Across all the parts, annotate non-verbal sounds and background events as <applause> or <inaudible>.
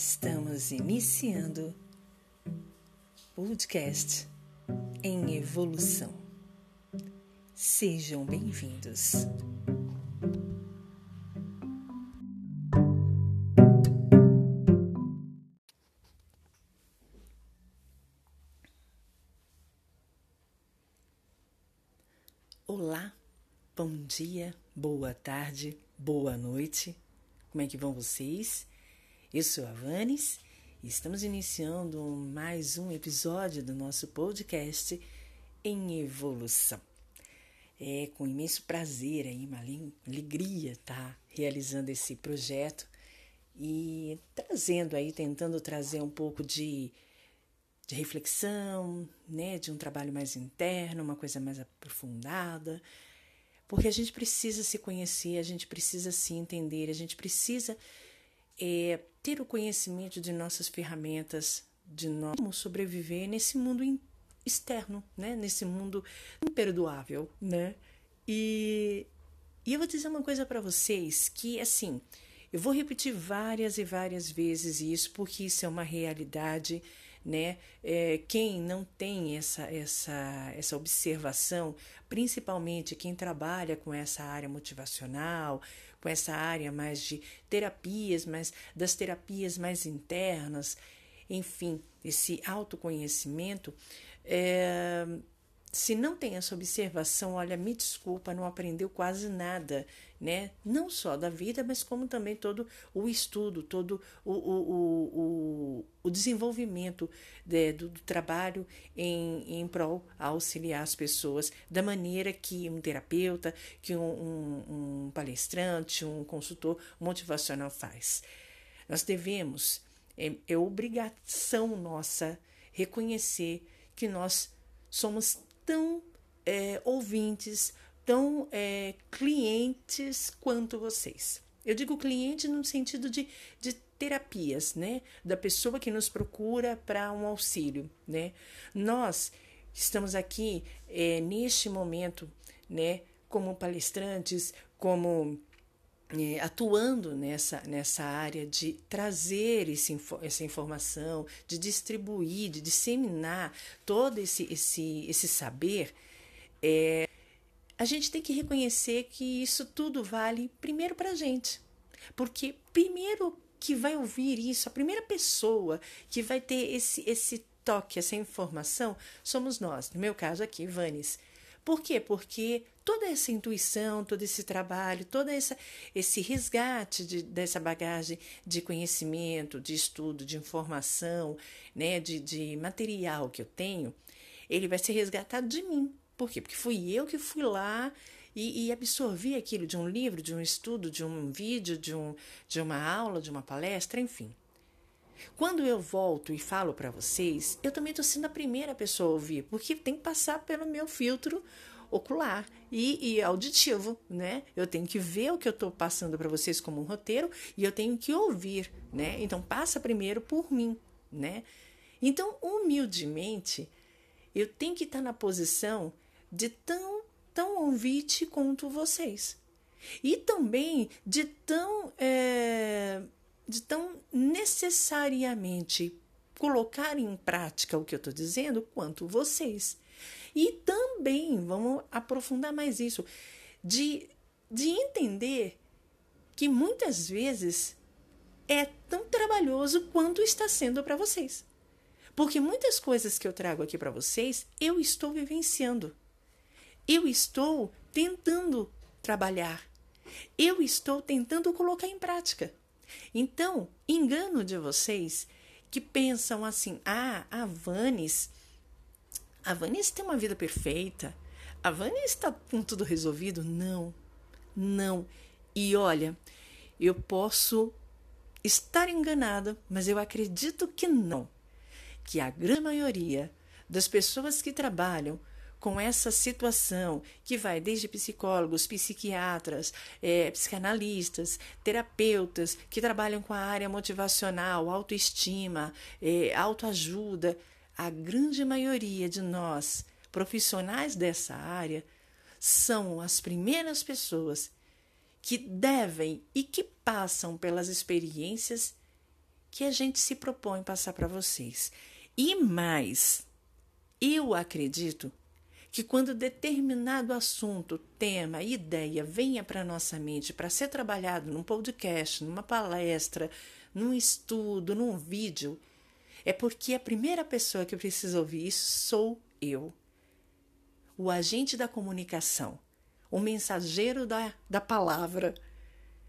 Estamos iniciando podcast em evolução. Sejam bem-vindos. Olá, bom dia, boa tarde, boa noite. Como é que vão vocês? Eu sou a Vanes e estamos iniciando mais um episódio do nosso podcast em evolução. É com imenso prazer aí, uma alegria estar tá realizando esse projeto e trazendo aí, tentando trazer um pouco de, de reflexão, né, de um trabalho mais interno, uma coisa mais aprofundada, porque a gente precisa se conhecer, a gente precisa se entender, a gente precisa é, ter o conhecimento de nossas ferramentas, de nós, como sobreviver nesse mundo externo, né? nesse mundo imperdoável. Né? E, e eu vou dizer uma coisa para vocês que, assim, eu vou repetir várias e várias vezes isso, porque isso é uma realidade né? É, quem não tem essa, essa, essa observação, principalmente quem trabalha com essa área motivacional, com essa área mais de terapias, mas das terapias mais internas, enfim, esse autoconhecimento, é, se não tem essa observação, olha, me desculpa, não aprendeu quase nada, né? Não só da vida, mas como também todo o estudo, todo o, o, o, o desenvolvimento de, do, do, trabalho em, em prol a auxiliar as pessoas da maneira que um terapeuta, que um, um, um palestrante, um consultor motivacional faz. Nós devemos, é, é obrigação nossa reconhecer que nós somos tão é, ouvintes, tão é, clientes quanto vocês. Eu digo cliente no sentido de, de terapias, né? Da pessoa que nos procura para um auxílio, né? Nós estamos aqui é, neste momento, né? Como palestrantes, como é, atuando nessa, nessa área de trazer esse, essa informação, de distribuir, de disseminar todo esse, esse, esse saber, é, a gente tem que reconhecer que isso tudo vale primeiro para a gente. Porque primeiro que vai ouvir isso, a primeira pessoa que vai ter esse, esse toque, essa informação, somos nós. No meu caso aqui, Vanes. Por quê? Porque toda essa intuição, todo esse trabalho, todo essa, esse resgate de, dessa bagagem de conhecimento, de estudo, de informação, né, de, de material que eu tenho, ele vai ser resgatado de mim. Por quê? Porque fui eu que fui lá e, e, absorvi aquilo de um livro, de um estudo, de um vídeo, de, um, de uma aula, de uma palestra, enfim. Quando eu volto e falo para vocês, eu também estou sendo a primeira pessoa a ouvir, porque tem que passar pelo meu filtro ocular e, e auditivo, né? Eu tenho que ver o que eu estou passando para vocês como um roteiro e eu tenho que ouvir, né? Então passa primeiro por mim, né? Então, humildemente, eu tenho que estar na posição de tão, tão ouvinte quanto vocês. E também de tão, é, de tão necessariamente colocar em prática o que eu estou dizendo quanto vocês. E também, vamos aprofundar mais isso, de, de entender que muitas vezes é tão trabalhoso quanto está sendo para vocês. Porque muitas coisas que eu trago aqui para vocês, eu estou vivenciando. Eu estou tentando trabalhar. Eu estou tentando colocar em prática. Então, engano de vocês que pensam assim: ah, a Vanes a Vanessa tem uma vida perfeita. A Vanessa está com tudo resolvido. Não, não. E olha, eu posso estar enganada, mas eu acredito que não. Que a grande maioria das pessoas que trabalham com essa situação, que vai desde psicólogos, psiquiatras, é, psicanalistas, terapeutas, que trabalham com a área motivacional, autoestima, é, autoajuda, a grande maioria de nós, profissionais dessa área, são as primeiras pessoas que devem e que passam pelas experiências que a gente se propõe passar para vocês. E mais, eu acredito que quando determinado assunto, tema, ideia venha para nossa mente para ser trabalhado num podcast, numa palestra, num estudo, num vídeo, é porque a primeira pessoa que precisa ouvir isso sou eu. O agente da comunicação, o mensageiro da, da palavra.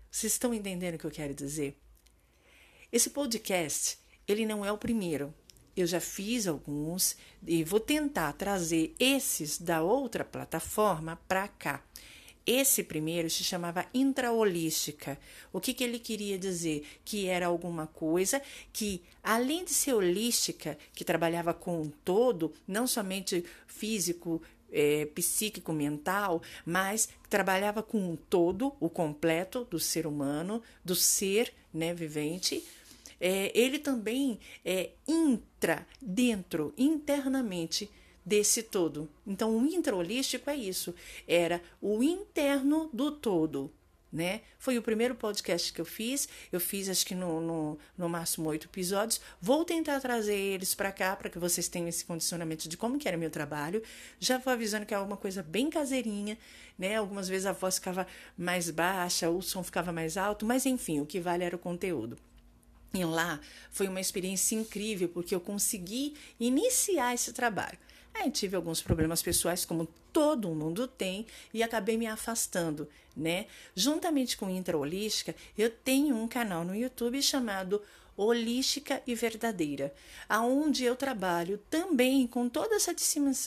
Vocês estão entendendo o que eu quero dizer? Esse podcast, ele não é o primeiro. Eu já fiz alguns e vou tentar trazer esses da outra plataforma para cá. Esse primeiro se chamava intraholística. O que, que ele queria dizer? Que era alguma coisa que, além de ser holística, que trabalhava com um todo, não somente físico, é, psíquico, mental, mas trabalhava com um todo, o completo do ser humano, do ser né, vivente, é, ele também é intra, dentro, internamente desse todo. Então, o intraholístico é isso, era o interno do todo. Né? Foi o primeiro podcast que eu fiz. Eu fiz acho que no, no, no máximo oito episódios. Vou tentar trazer eles para cá para que vocês tenham esse condicionamento de como que era meu trabalho. Já vou avisando que é uma coisa bem caseirinha, né? Algumas vezes a voz ficava mais baixa, o som ficava mais alto, mas enfim, o que vale era o conteúdo. E lá foi uma experiência incrível, porque eu consegui iniciar esse trabalho. Aí tive alguns problemas pessoais, como todo mundo tem, e acabei me afastando, né? Juntamente com Intra Holística, eu tenho um canal no YouTube chamado holística e verdadeira, aonde eu trabalho também com toda essa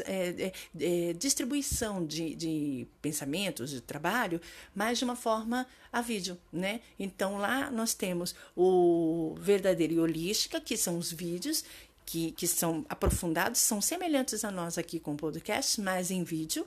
é, é, é, distribuição de, de pensamentos, de trabalho, mas de uma forma a vídeo, né? Então lá nós temos o verdadeiro e holística, que são os vídeos, que, que são aprofundados, são semelhantes a nós aqui com o podcast, mas em vídeo,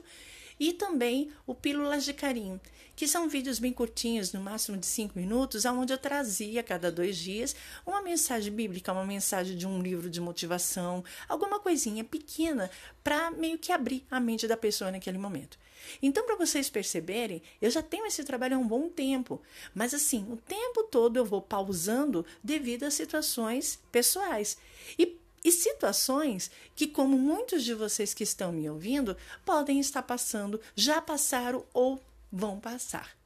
e também o Pílulas de Carinho, que são vídeos bem curtinhos, no máximo de cinco minutos, onde eu trazia cada dois dias uma mensagem bíblica, uma mensagem de um livro de motivação, alguma coisinha pequena para meio que abrir a mente da pessoa naquele momento. Então, para vocês perceberem, eu já tenho esse trabalho há um bom tempo, mas assim, o tempo todo eu vou pausando devido a situações pessoais. E e situações que, como muitos de vocês que estão me ouvindo, podem estar passando, já passaram ou vão passar.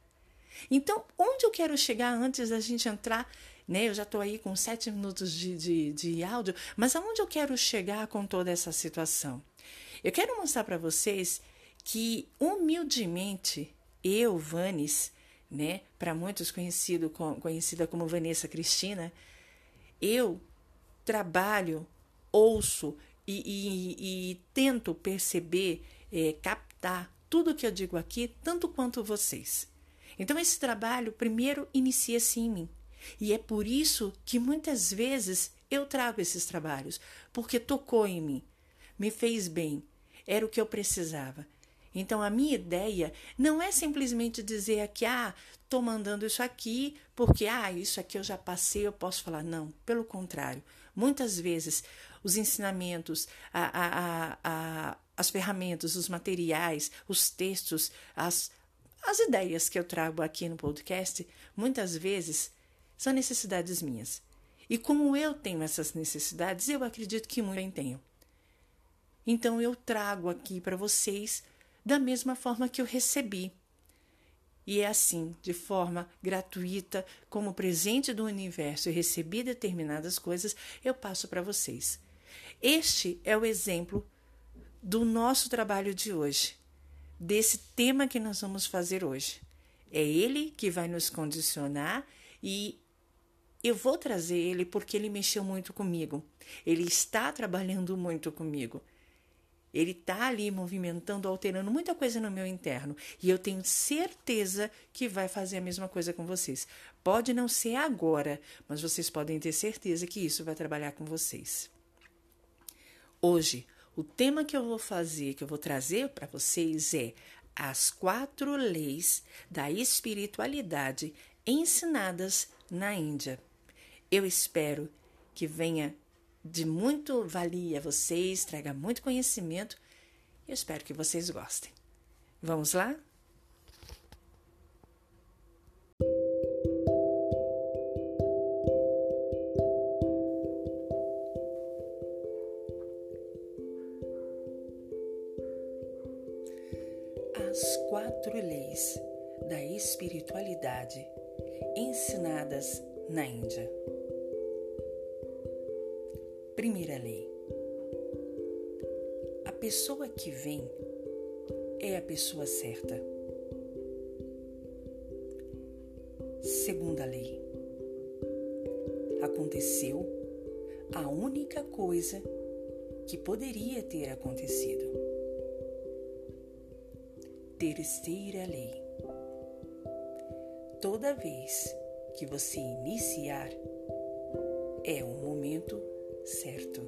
Então, onde eu quero chegar antes da gente entrar? Né, eu já estou aí com sete minutos de, de, de áudio, mas aonde eu quero chegar com toda essa situação? Eu quero mostrar para vocês que, humildemente, eu, Vanes, né, para muitos conhecido, conhecida como Vanessa Cristina, eu trabalho ouço e, e, e tento perceber, é, captar tudo que eu digo aqui, tanto quanto vocês. Então, esse trabalho primeiro inicia-se em mim. E é por isso que muitas vezes eu trago esses trabalhos, porque tocou em mim, me fez bem, era o que eu precisava. Então, a minha ideia não é simplesmente dizer aqui, ah, estou mandando isso aqui porque, ah, isso aqui eu já passei, eu posso falar. Não, pelo contrário. Muitas vezes os ensinamentos, a, a, a, as ferramentas, os materiais, os textos, as, as ideias que eu trago aqui no podcast, muitas vezes são necessidades minhas. E como eu tenho essas necessidades, eu acredito que muitos tenham. Então eu trago aqui para vocês da mesma forma que eu recebi. E é assim, de forma gratuita, como presente do universo e recebi determinadas coisas, eu passo para vocês. Este é o exemplo do nosso trabalho de hoje, desse tema que nós vamos fazer hoje. É ele que vai nos condicionar e eu vou trazer ele porque ele mexeu muito comigo. Ele está trabalhando muito comigo. Ele está ali movimentando, alterando muita coisa no meu interno. E eu tenho certeza que vai fazer a mesma coisa com vocês. Pode não ser agora, mas vocês podem ter certeza que isso vai trabalhar com vocês. Hoje, o tema que eu vou fazer, que eu vou trazer para vocês é as quatro leis da espiritualidade ensinadas na Índia. Eu espero que venha de muito valia a vocês, traga muito conhecimento. Eu espero que vocês gostem. Vamos lá? Segunda lei: aconteceu a única coisa que poderia ter acontecido terceira lei. Toda vez que você iniciar, é o momento certo.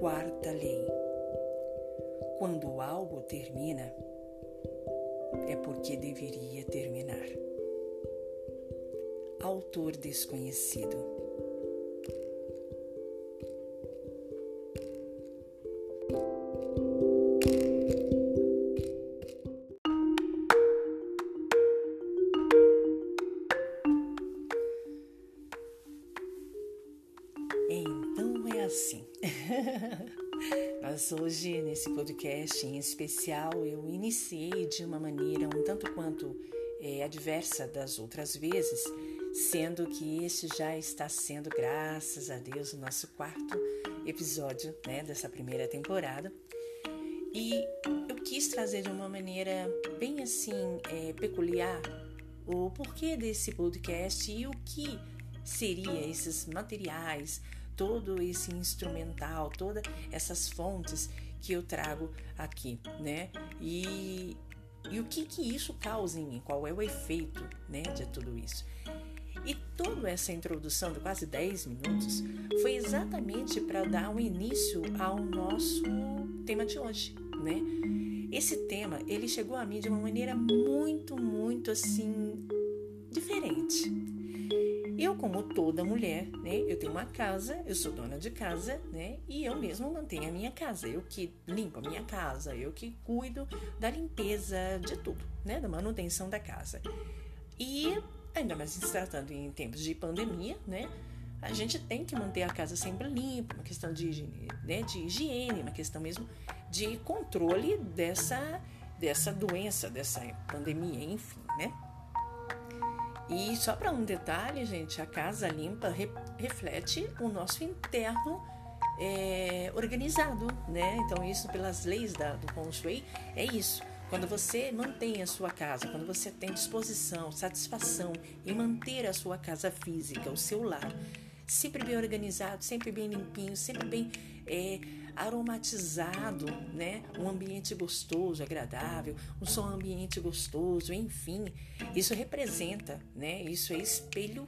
Quarta lei. Quando algo termina, é porque deveria terminar. Autor desconhecido. Podcast em especial, eu iniciei de uma maneira um tanto quanto é, adversa das outras vezes, sendo que este já está sendo, graças a Deus, o nosso quarto episódio né, dessa primeira temporada. E eu quis trazer de uma maneira bem assim é, peculiar o porquê desse podcast e o que seria esses materiais, todo esse instrumental, todas essas fontes que eu trago aqui, né? E, e o que que isso causa em mim? Qual é o efeito, né, de tudo isso? E toda essa introdução de quase 10 minutos foi exatamente para dar um início ao nosso tema de hoje, né? Esse tema, ele chegou a mim de uma maneira muito, muito assim diferente, eu, como toda mulher, né, eu tenho uma casa, eu sou dona de casa, né, e eu mesmo mantenho a minha casa. Eu que limpo a minha casa, eu que cuido da limpeza de tudo, né, da manutenção da casa. E ainda mais se tratando em tempos de pandemia, né, a gente tem que manter a casa sempre limpa, uma questão de higiene, né, de higiene, uma questão mesmo de controle dessa dessa doença, dessa pandemia, enfim, né? E só para um detalhe, gente, a casa limpa re reflete o nosso interno é, organizado, né? Então isso pelas leis da, do Feng Shui é isso. Quando você mantém a sua casa, quando você tem disposição, satisfação em manter a sua casa física, o seu lar, sempre bem organizado, sempre bem limpinho, sempre bem é, aromatizado, né? Um ambiente gostoso, agradável, um som ambiente gostoso, enfim, isso representa, né? Isso é espelho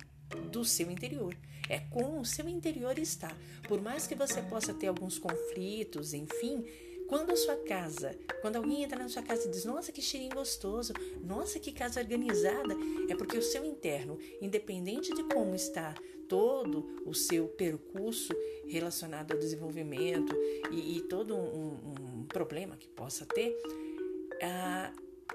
do seu interior. É como o seu interior está. Por mais que você possa ter alguns conflitos, enfim, quando a sua casa, quando alguém entra na sua casa e diz, nossa, que cheirinho gostoso, nossa, que casa organizada, é porque o seu interno, independente de como está todo o seu percurso relacionado ao desenvolvimento e, e todo um, um, problema que possa ter,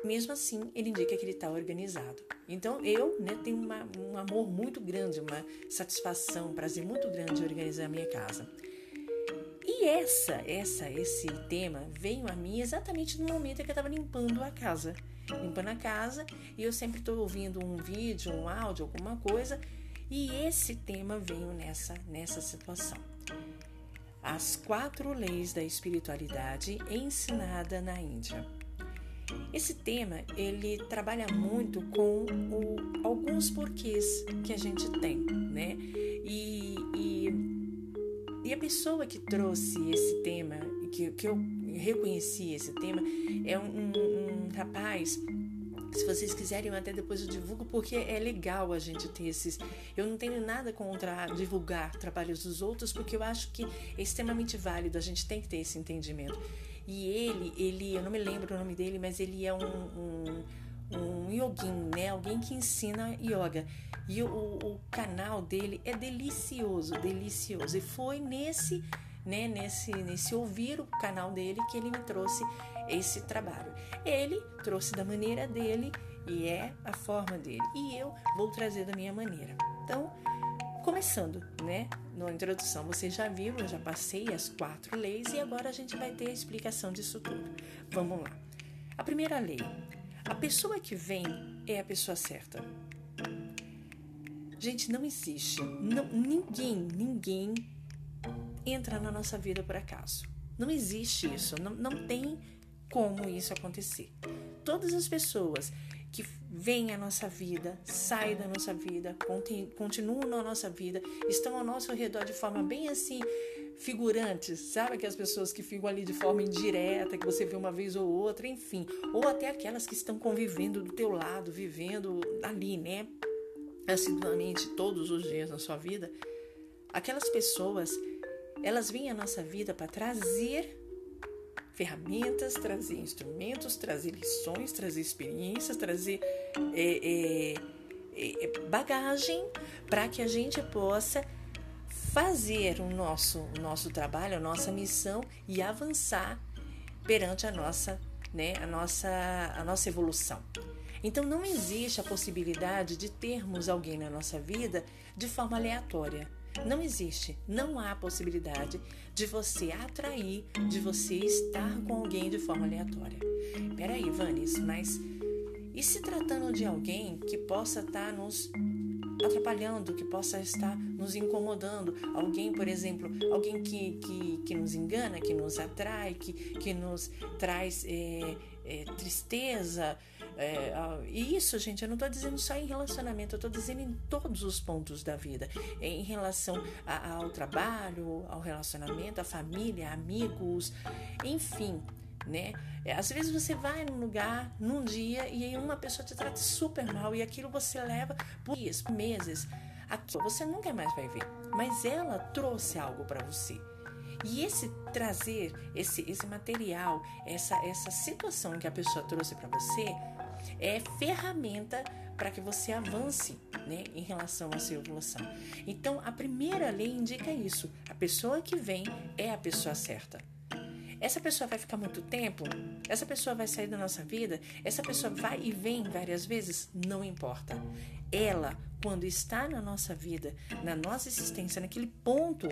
mesmo assim ele indica que ele está organizado. Então eu né, tenho uma, um amor muito grande, uma satisfação, um prazer muito grande de organizar a minha casa. E essa, essa, esse tema veio a mim exatamente no momento em que eu estava limpando a casa. Limpando a casa e eu sempre estou ouvindo um vídeo, um áudio, alguma coisa, e esse tema veio nessa, nessa situação. As quatro leis da espiritualidade ensinada na Índia. Esse tema ele trabalha muito com o, alguns porquês que a gente tem, né? E, e, e a pessoa que trouxe esse tema, que, que eu reconheci esse tema, é um, um, um rapaz se vocês quiserem, até depois eu divulgo, porque é legal a gente ter esses. Eu não tenho nada contra divulgar trabalhos dos outros, porque eu acho que é extremamente válido, a gente tem que ter esse entendimento. E ele, ele, eu não me lembro o nome dele, mas ele é um, um, um yogin, né? Alguém que ensina yoga. E o, o canal dele é delicioso, delicioso. E foi nesse, né, nesse, nesse ouvir o canal dele que ele me trouxe esse trabalho. Ele trouxe da maneira dele e é a forma dele, e eu vou trazer da minha maneira. Então, Começando, né? Na introdução você já viu, eu já passei as quatro leis e agora a gente vai ter a explicação disso tudo. Vamos lá. A primeira lei: a pessoa que vem é a pessoa certa. Gente, não existe. Não, ninguém, ninguém entra na nossa vida por acaso. Não existe isso. Não, não tem como isso acontecer. Todas as pessoas que vêm à nossa vida, saem da nossa vida, continuam na nossa vida, estão ao nosso redor de forma bem assim figurantes, sabe aquelas pessoas que ficam ali de forma indireta, que você vê uma vez ou outra, enfim, ou até aquelas que estão convivendo do teu lado, vivendo ali, né, assiduamente todos os dias na sua vida. Aquelas pessoas, elas vêm à nossa vida para trazer ferramentas, trazer instrumentos, trazer lições, trazer experiências, trazer é, é, é, bagagem para que a gente possa fazer o nosso, o nosso trabalho, a nossa missão e avançar perante a nossa, né, a nossa, a nossa evolução. Então não existe a possibilidade de termos alguém na nossa vida de forma aleatória. Não existe, não há possibilidade de você atrair, de você estar com alguém de forma aleatória. Peraí, Vanis, mas e se tratando de alguém que possa estar nos atrapalhando, que possa estar nos incomodando? Alguém, por exemplo, alguém que, que, que nos engana, que nos atrai, que, que nos traz é, é, tristeza, é, e isso, gente, eu não estou dizendo só em relacionamento, eu estou dizendo em todos os pontos da vida, em relação a, ao trabalho, ao relacionamento, à família, amigos, enfim, né? É, às vezes você vai num lugar, num dia, e uma pessoa te trata super mal, e aquilo você leva por dias, meses. Aquilo você nunca mais vai ver, mas ela trouxe algo para você. E esse trazer esse, esse material, essa, essa situação que a pessoa trouxe para você, é ferramenta para que você avance né, em relação à sua evolução. Então, a primeira lei indica isso: a pessoa que vem é a pessoa certa. Essa pessoa vai ficar muito tempo? Essa pessoa vai sair da nossa vida? Essa pessoa vai e vem várias vezes? Não importa. Ela, quando está na nossa vida, na nossa existência, naquele ponto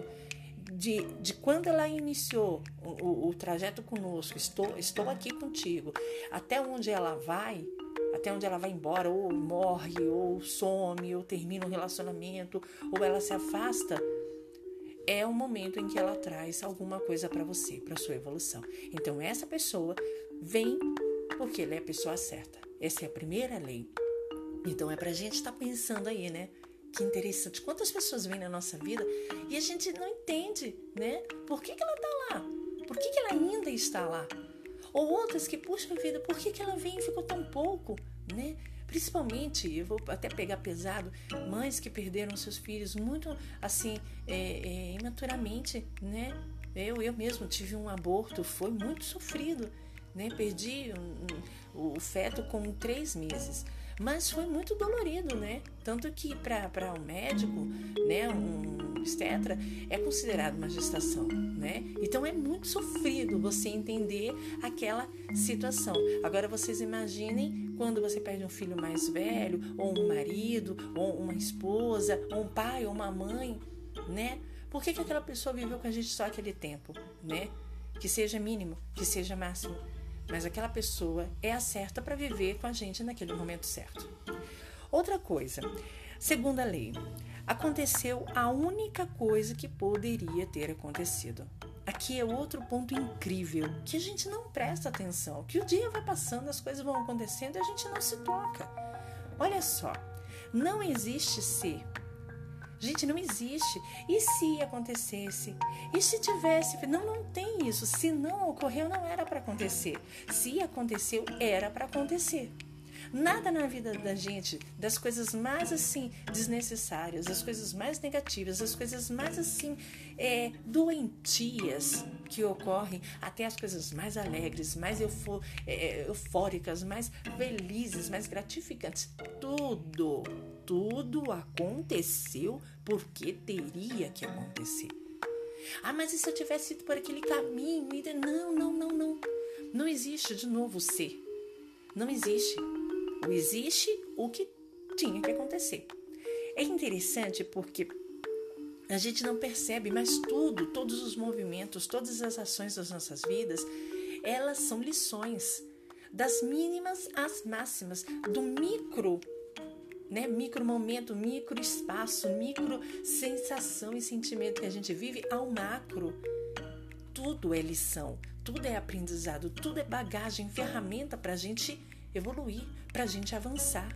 de, de quando ela iniciou o, o, o trajeto conosco, estou, estou aqui contigo, até onde ela vai, até onde ela vai embora, ou morre, ou some, ou termina um relacionamento, ou ela se afasta, é o momento em que ela traz alguma coisa para você, para sua evolução. Então essa pessoa vem porque ela é a pessoa certa. Essa é a primeira lei. Então é para a gente estar tá pensando aí, né? Que interessante. Quantas pessoas vêm na nossa vida e a gente não entende, né? Por que, que ela está lá? Por que, que ela ainda está lá? Ou outras que, puxa vida, por que, que ela vem e ficou tão pouco, né? Principalmente, eu vou até pegar pesado, mães que perderam seus filhos muito assim, é, é, imaturamente, né? Eu, eu mesmo tive um aborto, foi muito sofrido, né? Perdi um, um, o feto com três meses. Mas foi muito dolorido, né? Tanto que para o um médico, né, um obstetra, é considerado uma gestação, né? Então é muito sofrido você entender aquela situação. Agora vocês imaginem quando você perde um filho mais velho, ou um marido, ou uma esposa, ou um pai, ou uma mãe, né? Por que, que aquela pessoa viveu com a gente só aquele tempo, né? Que seja mínimo, que seja máximo mas aquela pessoa é a certa para viver com a gente naquele momento certo. Outra coisa, segunda lei, aconteceu a única coisa que poderia ter acontecido. Aqui é outro ponto incrível que a gente não presta atenção, que o dia vai passando, as coisas vão acontecendo e a gente não se toca. Olha só, não existe ser Gente, não existe. E se acontecesse? E se tivesse? Não, não tem isso. Se não ocorreu, não era para acontecer. Se aconteceu, era para acontecer. Nada na vida da gente, das coisas mais assim desnecessárias, as coisas mais negativas, as coisas mais assim é, doentias que ocorrem, até as coisas mais alegres, mais eufo, é, eufóricas, mais felizes, mais gratificantes, tudo, tudo aconteceu porque teria que acontecer. Ah, mas e se eu tivesse ido por aquele caminho? Não, não, não, não. Não existe de novo ser. Não existe. Existe o que tinha que acontecer. É interessante porque A gente não percebe, mas tudo, todos os movimentos, todas as ações das nossas vidas, elas são lições, das mínimas às máximas, do micro, né, micro momento, micro espaço, micro sensação e sentimento que a gente vive ao macro. Tudo é lição, tudo é aprendizado, tudo é bagagem, ferramenta para a gente evoluir, para a gente avançar.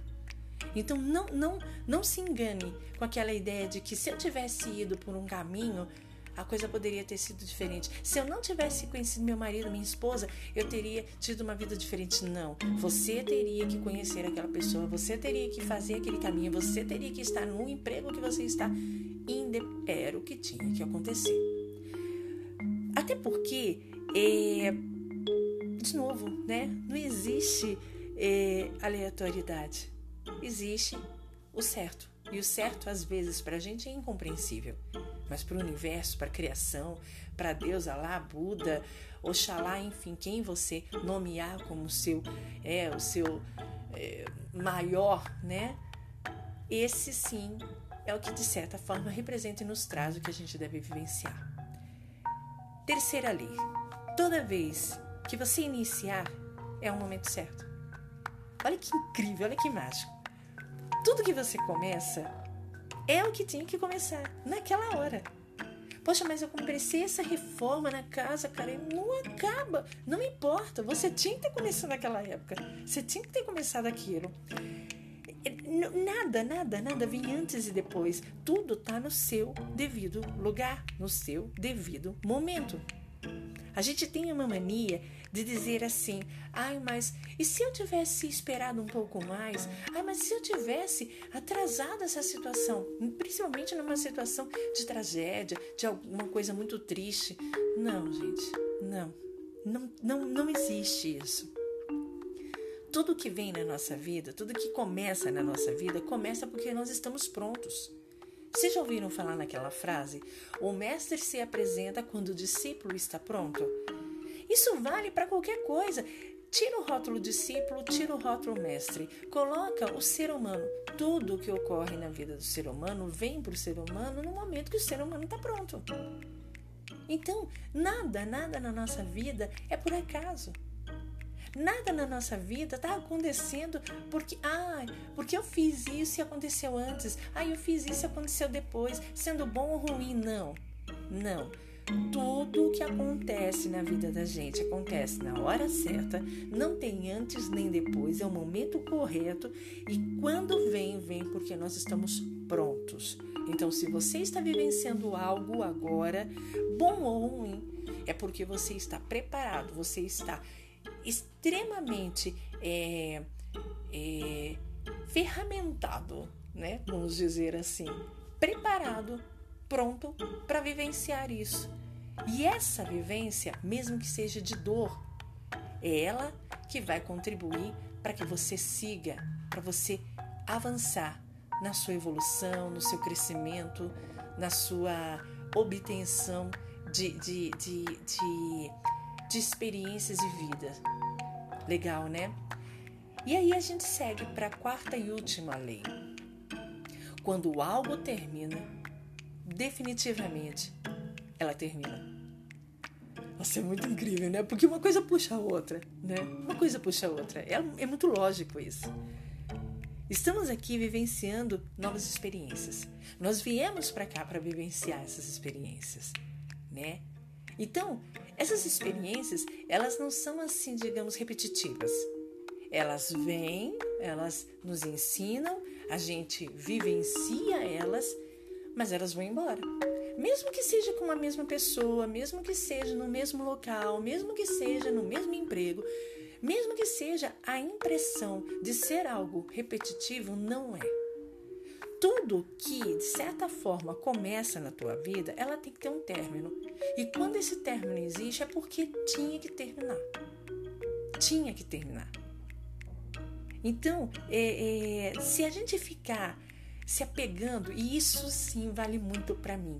Então não, não, não se engane com aquela ideia de que se eu tivesse ido por um caminho, a coisa poderia ter sido diferente. Se eu não tivesse conhecido meu marido, minha esposa, eu teria tido uma vida diferente. Não. Você teria que conhecer aquela pessoa, você teria que fazer aquele caminho, você teria que estar no emprego que você está. Era o que tinha que acontecer. Até porque, é, de novo, né? Não existe aleatoriedade existe o certo. E o certo, às vezes, para a gente é incompreensível. Mas para o universo, para a criação, para Deus, Alá, Buda, Oxalá, enfim, quem você nomear como seu, é, o seu é, maior, né? Esse sim é o que, de certa forma, representa e nos traz o que a gente deve vivenciar. Terceira lei. Toda vez que você iniciar, é o momento certo. Olha que incrível, olha que mágico tudo que você começa é o que tinha que começar naquela hora. Poxa, mas eu comecei essa reforma na casa, cara, e não acaba. Não importa, você tinha que ter começado naquela época. Você tinha que ter começado aquilo. Nada, nada, nada vem antes e depois. Tudo está no seu devido lugar, no seu devido momento. A gente tem uma mania de dizer assim: ai, mas e se eu tivesse esperado um pouco mais? Ai, mas se eu tivesse atrasado essa situação, principalmente numa situação de tragédia, de alguma coisa muito triste. Não, gente, não. Não, não, não existe isso. Tudo que vem na nossa vida, tudo que começa na nossa vida, começa porque nós estamos prontos. Vocês já ouviram falar naquela frase? O mestre se apresenta quando o discípulo está pronto. Isso vale para qualquer coisa. Tira o rótulo discípulo, tira o rótulo mestre. Coloca o ser humano. Tudo o que ocorre na vida do ser humano vem para o ser humano no momento que o ser humano está pronto. Então, nada, nada na nossa vida é por acaso. Nada na nossa vida está acontecendo porque, ah, porque eu fiz isso e aconteceu antes. Ah, eu fiz isso e aconteceu depois, sendo bom ou ruim. Não, não. Tudo o que acontece na vida da gente acontece na hora certa, não tem antes nem depois, é o momento correto e quando vem, vem porque nós estamos prontos. Então, se você está vivenciando algo agora, bom ou ruim, é porque você está preparado, você está extremamente é, é, ferramentado, né? Vamos dizer assim, preparado, pronto para vivenciar isso. E essa vivência, mesmo que seja de dor, é ela que vai contribuir para que você siga, para você avançar na sua evolução, no seu crescimento, na sua obtenção de, de, de, de, de experiências de vida. Legal, né? E aí a gente segue para a quarta e última lei. Quando algo termina, definitivamente ela termina. Nossa, é muito incrível, né? Porque uma coisa puxa a outra, né? Uma coisa puxa a outra. É, é muito lógico isso. Estamos aqui vivenciando novas experiências. Nós viemos para cá para vivenciar essas experiências, né? Então, essas experiências, elas não são assim, digamos, repetitivas. Elas vêm, elas nos ensinam, a gente vivencia elas, mas elas vão embora. Mesmo que seja com a mesma pessoa, mesmo que seja no mesmo local, mesmo que seja no mesmo emprego, mesmo que seja a impressão de ser algo repetitivo, não é tudo que de certa forma começa na tua vida, ela tem que ter um término. E quando esse término existe é porque tinha que terminar. Tinha que terminar. Então, é, é, se a gente ficar se apegando, e isso sim vale muito para mim,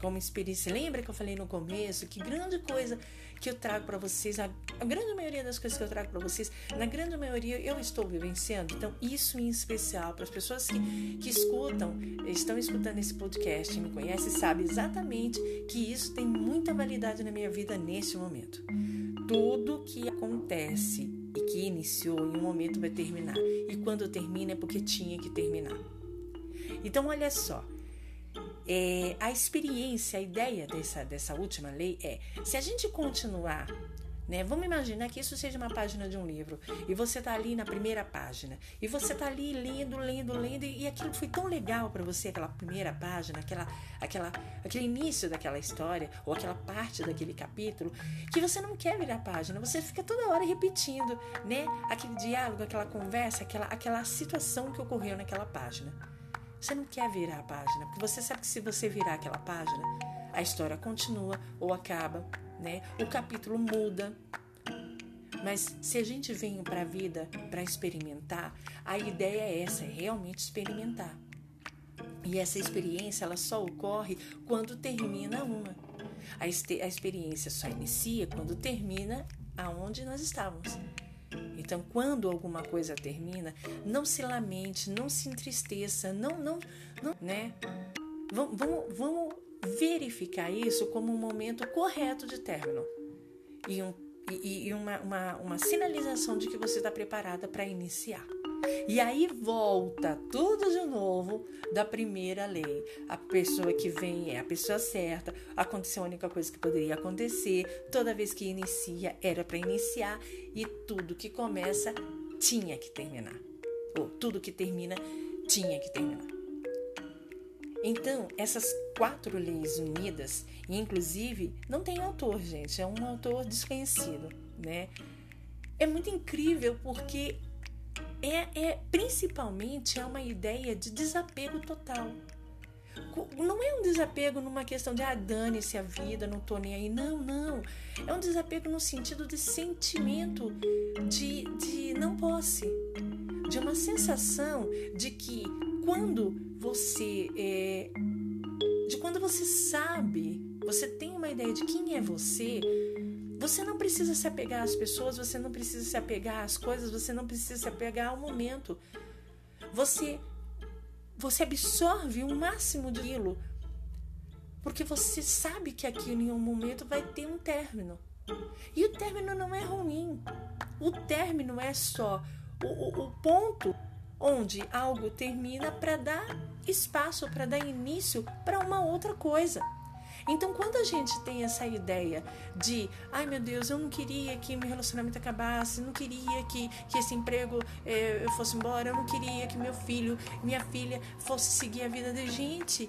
como experiência. Lembra que eu falei no começo que grande coisa que eu trago para vocês, a, a, grande maioria das coisas que eu trago para vocês, na grande maioria eu estou vivenciando. Então, isso em especial para as pessoas que, que escutam, estão escutando esse podcast, me conhecem, sabem exatamente que isso tem muita validade na minha vida neste momento. Tudo que acontece e que iniciou em um momento vai terminar. E quando termina é porque tinha que terminar. Então, olha só. É, a experiência, a ideia dessa, dessa última lei é: se a gente continuar né? Vamos imaginar que isso seja uma página de um livro e você está ali na primeira página e você está ali lendo, lendo, lendo e aquilo foi tão legal para você, aquela primeira página, aquela, aquela, aquele início daquela história ou aquela parte daquele capítulo que você não quer virar a página, você fica toda hora repetindo, né? Aquele diálogo, aquela conversa, aquela, aquela situação que ocorreu naquela página. Você não quer virar a página, porque você sabe que se você virar aquela página, a história continua ou acaba, né? O capítulo muda. Mas se a gente vem para a vida para experimentar, a ideia é essa, é realmente experimentar. E essa experiência ela só ocorre quando termina uma. A, a experiência só inicia quando termina aonde nós estávamos. Então, quando alguma coisa termina, não se lamente, não se entristeça, não, não, não, né? Vamos, vamos, vamos verificar isso como um momento correto de término e, um, e, e uma, uma, uma sinalização de que você está preparada para iniciar. E aí volta tudo de novo da primeira lei. A pessoa que vem é a pessoa certa. Aconteceu a única coisa que poderia acontecer. Toda vez que inicia, era para iniciar. E tudo que começa tinha que terminar. Ou tudo que termina tinha que terminar. Então, essas quatro leis unidas, e inclusive não tem autor, gente, é um autor desconhecido, né? É muito incrível porque é, é principalmente é uma ideia de desapego total. Não é um desapego numa questão de ah, dane-se a vida, não tô nem aí. Não, não. É um desapego no sentido de sentimento de, de não posse. De uma sensação de que quando você é, de quando você sabe, você tem uma ideia de quem é você, você não precisa se apegar às pessoas, você não precisa se apegar às coisas, você não precisa se apegar ao momento. Você você absorve o máximo daquilo, porque você sabe que aquilo em um momento vai ter um término. E o término não é ruim. O término é só o, o, o ponto onde algo termina para dar espaço, para dar início para uma outra coisa. Então, quando a gente tem essa ideia de, ai meu Deus, eu não queria que meu relacionamento acabasse, não queria que, que esse emprego eh, fosse embora, eu não queria que meu filho, minha filha fosse seguir a vida da gente.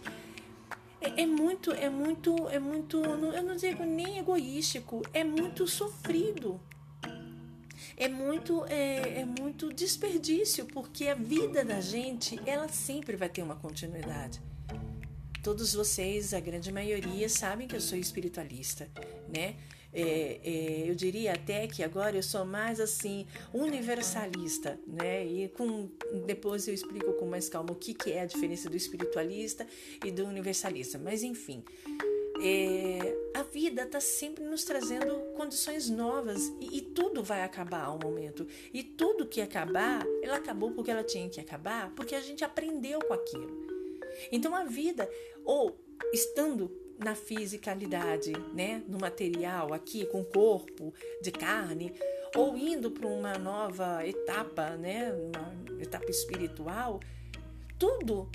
É, é muito, é muito, é muito, eu não digo nem egoístico, é muito sofrido é muito é, é, muito desperdício porque a vida da gente ela sempre vai ter uma continuidade todos vocês a grande maioria sabem que eu sou espiritualista né é, é, eu diria até que agora eu sou mais assim universalista, né? E com depois eu explico com mais calma o que, que é a diferença do espiritualista e do universalista. Mas enfim, é, a vida está sempre nos trazendo condições novas e, e, tudo vai acabar ao momento. E tudo que acabar, ela acabou porque ela tinha que acabar, porque a gente aprendeu com aquilo. Então a vida, ou estando na fisicalidade, né, no material aqui com corpo de carne, ou indo para uma nova etapa, né, uma etapa espiritual, tudo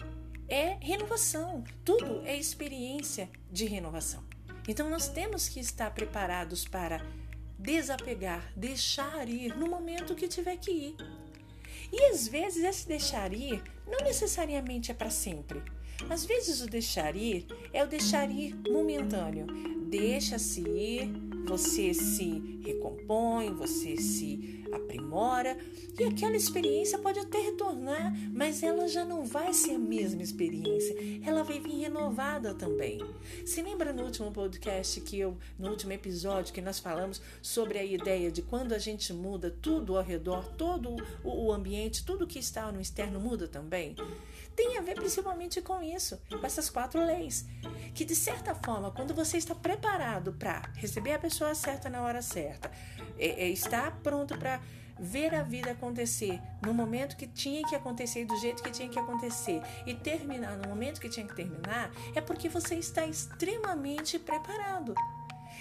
é renovação, tudo é experiência de renovação. Então nós temos que estar preparados para desapegar, deixar ir no momento que tiver que ir. E às vezes esse deixar ir não necessariamente é para sempre. Às vezes o deixar ir é o deixar ir momentâneo. Deixa-se ir, você se recompõe, você se aprimora e aquela experiência pode até retornar, mas ela já não vai ser a mesma experiência. Ela vai vir renovada também. Se lembra no último podcast que eu, no último episódio que nós falamos sobre a ideia de quando a gente muda, tudo ao redor, todo o ambiente, tudo que está no externo muda também? Tem a ver principalmente com isso, com essas quatro leis, que de certa forma, quando você está preparado para receber a pessoa certa na hora certa, é, é, está pronto para ver a vida acontecer no momento que tinha que acontecer, do jeito que tinha que acontecer e terminar no momento que tinha que terminar, é porque você está extremamente preparado.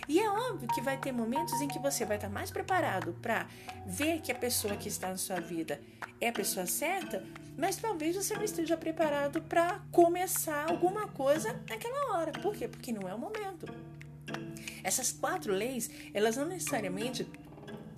E é óbvio que vai ter momentos em que você vai estar mais preparado para ver que a pessoa que está na sua vida é a pessoa certa, mas talvez você não esteja preparado para começar alguma coisa naquela hora. Por quê? Porque não é o momento. Essas quatro leis, elas não necessariamente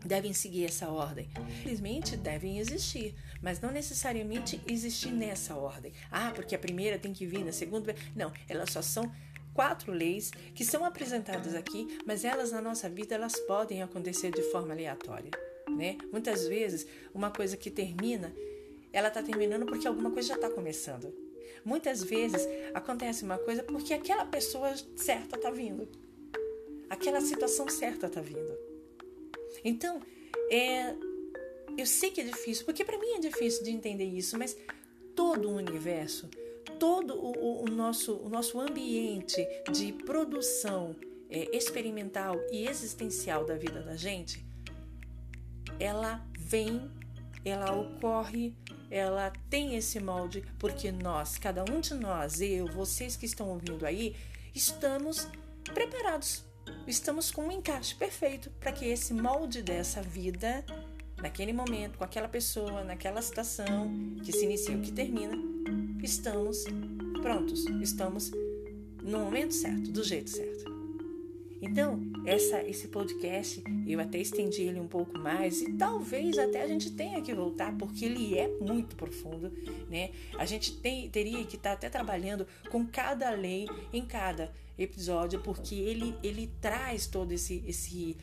devem seguir essa ordem. Simplesmente devem existir, mas não necessariamente existir nessa ordem. Ah, porque a primeira tem que vir na segunda. Não, elas só são quatro leis que são apresentadas aqui, mas elas na nossa vida elas podem acontecer de forma aleatória, né? Muitas vezes uma coisa que termina, ela está terminando porque alguma coisa já está começando. Muitas vezes acontece uma coisa porque aquela pessoa certa está vindo, aquela situação certa está vindo. Então, é, eu sei que é difícil, porque para mim é difícil de entender isso, mas todo o universo todo o, o, nosso, o nosso ambiente de produção é, experimental e existencial da vida da gente, ela vem, ela ocorre, ela tem esse molde, porque nós, cada um de nós, eu, vocês que estão ouvindo aí, estamos preparados, estamos com um encaixe perfeito para que esse molde dessa vida, naquele momento, com aquela pessoa, naquela situação que se inicia ou que termina, estamos prontos, estamos no momento certo, do jeito certo. Então, essa, esse podcast, eu até estendi ele um pouco mais e talvez até a gente tenha que voltar, porque ele é muito profundo, né? A gente tem, teria que estar tá até trabalhando com cada lei em cada episódio, porque ele, ele traz todo esse, esse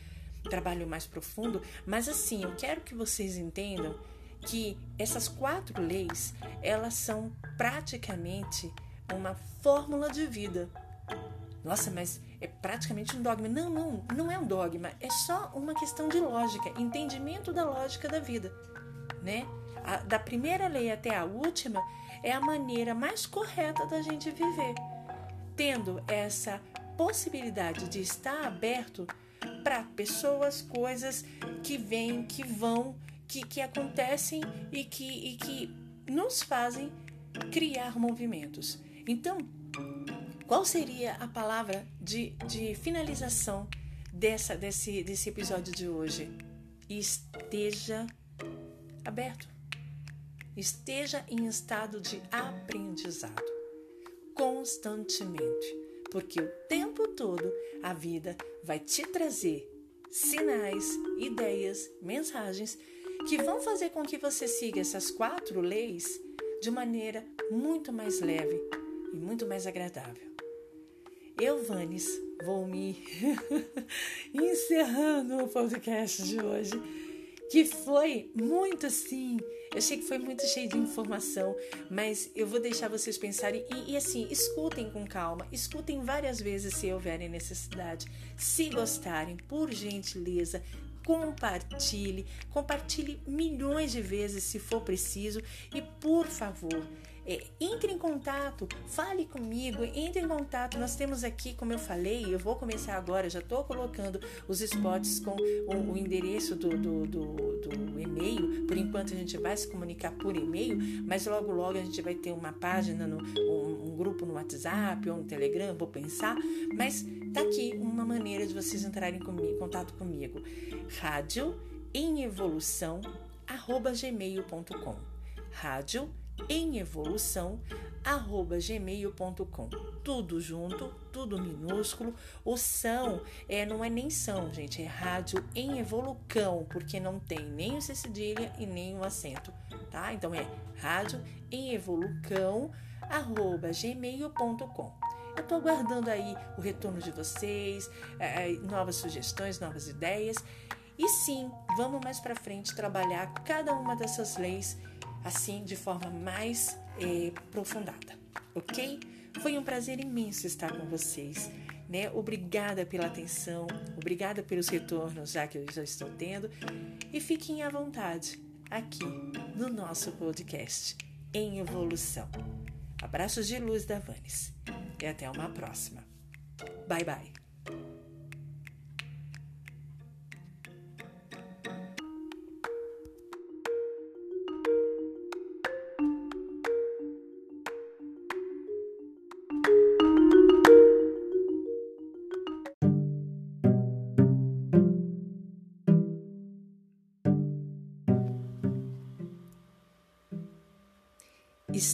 trabalho mais profundo. Mas assim, eu quero que vocês entendam que essas quatro leis, elas são praticamente uma fórmula de vida. Nossa, mas é praticamente um dogma. Não, não, não é um dogma, é só uma questão de lógica, entendimento da lógica da vida, né? A, da primeira lei até a última é a maneira mais correta da gente viver, tendo essa possibilidade de estar aberto para pessoas, coisas que vêm, que vão que, que acontecem e que, e que nos fazem criar movimentos. Então, qual seria a palavra de, de finalização dessa, desse, desse episódio de hoje? Esteja aberto. Esteja em estado de aprendizado constantemente, porque o tempo todo a vida vai te trazer sinais, ideias, mensagens que vão fazer com que você siga essas quatro leis de maneira muito mais leve e muito mais agradável. Eu, Vanes, vou me <laughs> encerrando o podcast de hoje, que foi muito assim. Eu achei que foi muito cheio de informação, mas eu vou deixar vocês pensarem e, e assim, escutem com calma, escutem várias vezes se houverem necessidade. Se gostarem, por gentileza, compartilhe, compartilhe milhões de vezes se for preciso. E por favor, entre em contato, fale comigo, entre em contato. Nós temos aqui, como eu falei, eu vou começar agora, já estou colocando os spots com o, o endereço do, do, do, do, e-mail. Por enquanto a gente vai se comunicar por e-mail, mas logo logo a gente vai ter uma página, no, um, um grupo no WhatsApp ou no Telegram, vou pensar. Mas tá aqui uma maneira de vocês entrarem em contato comigo. Rádio em evolução arroba gmail.com rádio em evolução arroba gmail.com tudo junto, tudo minúsculo o são é, não é nem são gente, é rádio em evolucão porque não tem nem o cedilha e nem o acento tá? então é rádio em evolucão arroba gmail.com Eu estou aguardando aí o retorno de vocês, é, novas sugestões, novas ideias. E sim, vamos mais para frente trabalhar cada uma dessas leis assim de forma mais é, aprofundada, ok? Foi um prazer imenso estar com vocês. Né? Obrigada pela atenção, obrigada pelos retornos já que eu já estou tendo e fiquem à vontade aqui no nosso podcast em evolução. Abraços de luz da Vanes e até uma próxima. Bye bye.